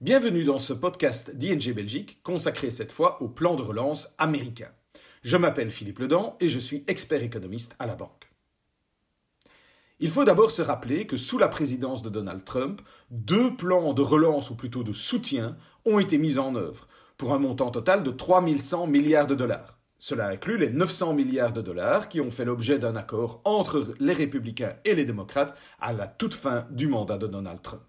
Bienvenue dans ce podcast d'ING Belgique, consacré cette fois au plan de relance américain. Je m'appelle Philippe Ledan et je suis expert économiste à la banque. Il faut d'abord se rappeler que sous la présidence de Donald Trump, deux plans de relance ou plutôt de soutien ont été mis en œuvre, pour un montant total de 3100 milliards de dollars. Cela inclut les 900 milliards de dollars qui ont fait l'objet d'un accord entre les républicains et les démocrates à la toute fin du mandat de Donald Trump.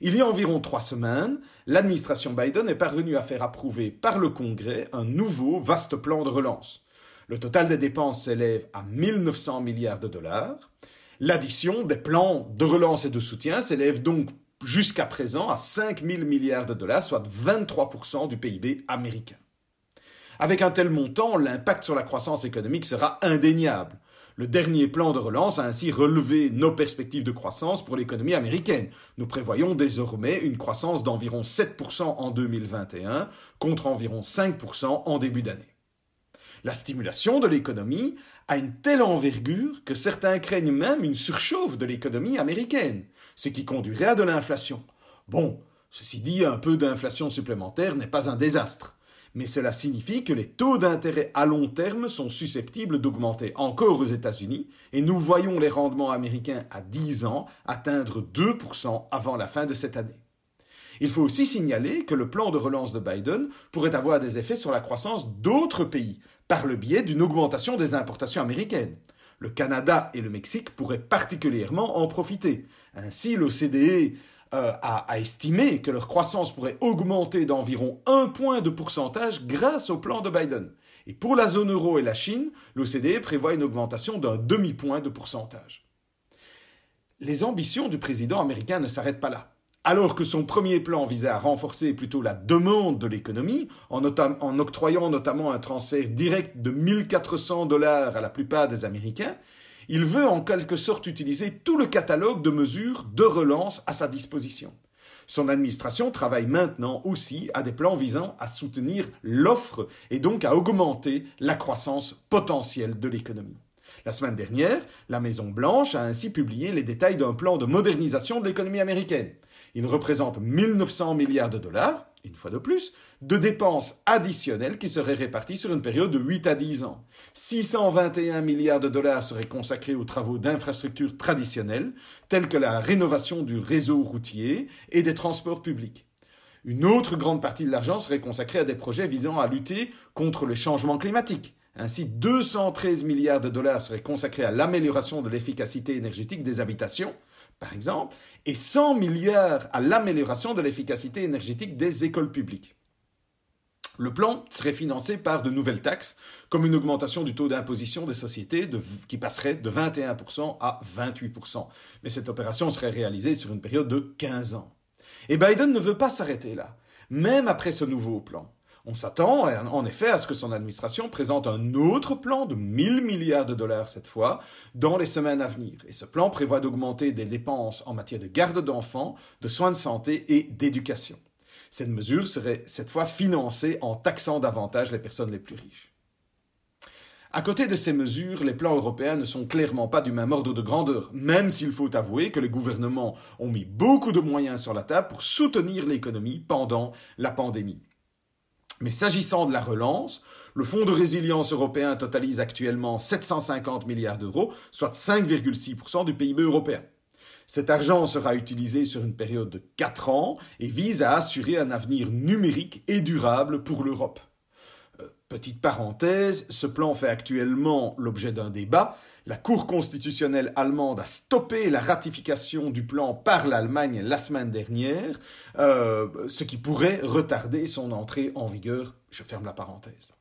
Il y a environ trois semaines, l'administration Biden est parvenue à faire approuver par le Congrès un nouveau vaste plan de relance. Le total des dépenses s'élève à 1900 milliards de dollars. L'addition des plans de relance et de soutien s'élève donc jusqu'à présent à 5 000 milliards de dollars, soit 23% du PIB américain. Avec un tel montant, l'impact sur la croissance économique sera indéniable. Le dernier plan de relance a ainsi relevé nos perspectives de croissance pour l'économie américaine. Nous prévoyons désormais une croissance d'environ 7% en 2021 contre environ 5% en début d'année. La stimulation de l'économie a une telle envergure que certains craignent même une surchauffe de l'économie américaine, ce qui conduirait à de l'inflation. Bon, ceci dit, un peu d'inflation supplémentaire n'est pas un désastre mais cela signifie que les taux d'intérêt à long terme sont susceptibles d'augmenter encore aux États-Unis, et nous voyons les rendements américains à 10 ans atteindre 2% avant la fin de cette année. Il faut aussi signaler que le plan de relance de Biden pourrait avoir des effets sur la croissance d'autres pays, par le biais d'une augmentation des importations américaines. Le Canada et le Mexique pourraient particulièrement en profiter. Ainsi, l'OCDE euh, a, estimé que leur croissance pourrait augmenter d'environ un point de pourcentage grâce au plan de Biden. Et pour la zone euro et la Chine, l'OCDE prévoit une augmentation d'un demi-point de pourcentage. Les ambitions du président américain ne s'arrêtent pas là. Alors que son premier plan visait à renforcer plutôt la demande de l'économie, en, en, octroyant notamment un transfert direct de 1400 dollars à la plupart des Américains, il veut en quelque sorte utiliser tout le catalogue de mesures de relance à sa disposition. Son administration travaille maintenant aussi à des plans visant à soutenir l'offre et donc à augmenter la croissance potentielle de l'économie. La semaine dernière, la Maison Blanche a ainsi publié les détails d'un plan de modernisation de l'économie américaine. Il représente 1900 milliards de dollars, une fois de plus, de dépenses additionnelles qui seraient réparties sur une période de 8 à 10 ans. 621 milliards de dollars seraient consacrés aux travaux d'infrastructures traditionnelles, tels que la rénovation du réseau routier et des transports publics. Une autre grande partie de l'argent serait consacrée à des projets visant à lutter contre le changement climatique. Ainsi, 213 milliards de dollars seraient consacrés à l'amélioration de l'efficacité énergétique des habitations, par exemple, et 100 milliards à l'amélioration de l'efficacité énergétique des écoles publiques. Le plan serait financé par de nouvelles taxes, comme une augmentation du taux d'imposition des sociétés qui passerait de 21% à 28%. Mais cette opération serait réalisée sur une période de 15 ans. Et Biden ne veut pas s'arrêter là, même après ce nouveau plan. On s'attend en effet à ce que son administration présente un autre plan de 1000 milliards de dollars cette fois dans les semaines à venir. Et ce plan prévoit d'augmenter des dépenses en matière de garde d'enfants, de soins de santé et d'éducation. Cette mesure serait cette fois financée en taxant davantage les personnes les plus riches. À côté de ces mesures, les plans européens ne sont clairement pas du même ordre de grandeur, même s'il faut avouer que les gouvernements ont mis beaucoup de moyens sur la table pour soutenir l'économie pendant la pandémie. Mais s'agissant de la relance, le Fonds de résilience européen totalise actuellement 750 milliards d'euros, soit 5,6% du PIB européen. Cet argent sera utilisé sur une période de 4 ans et vise à assurer un avenir numérique et durable pour l'Europe. Euh, petite parenthèse, ce plan fait actuellement l'objet d'un débat, la Cour constitutionnelle allemande a stoppé la ratification du plan par l'Allemagne la semaine dernière, euh, ce qui pourrait retarder son entrée en vigueur. Je ferme la parenthèse.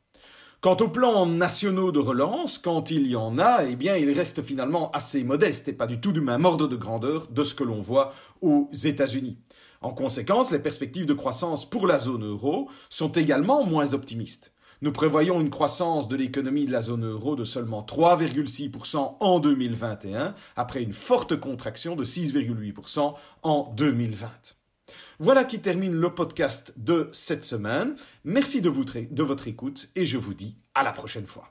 Quant aux plans nationaux de relance, quand il y en a, eh bien, il reste finalement assez modeste et pas du tout du même ordre de grandeur de ce que l'on voit aux États-Unis. En conséquence, les perspectives de croissance pour la zone euro sont également moins optimistes. Nous prévoyons une croissance de l'économie de la zone euro de seulement 3,6% en 2021, après une forte contraction de 6,8% en 2020. Voilà qui termine le podcast de cette semaine. Merci de votre écoute et je vous dis à la prochaine fois.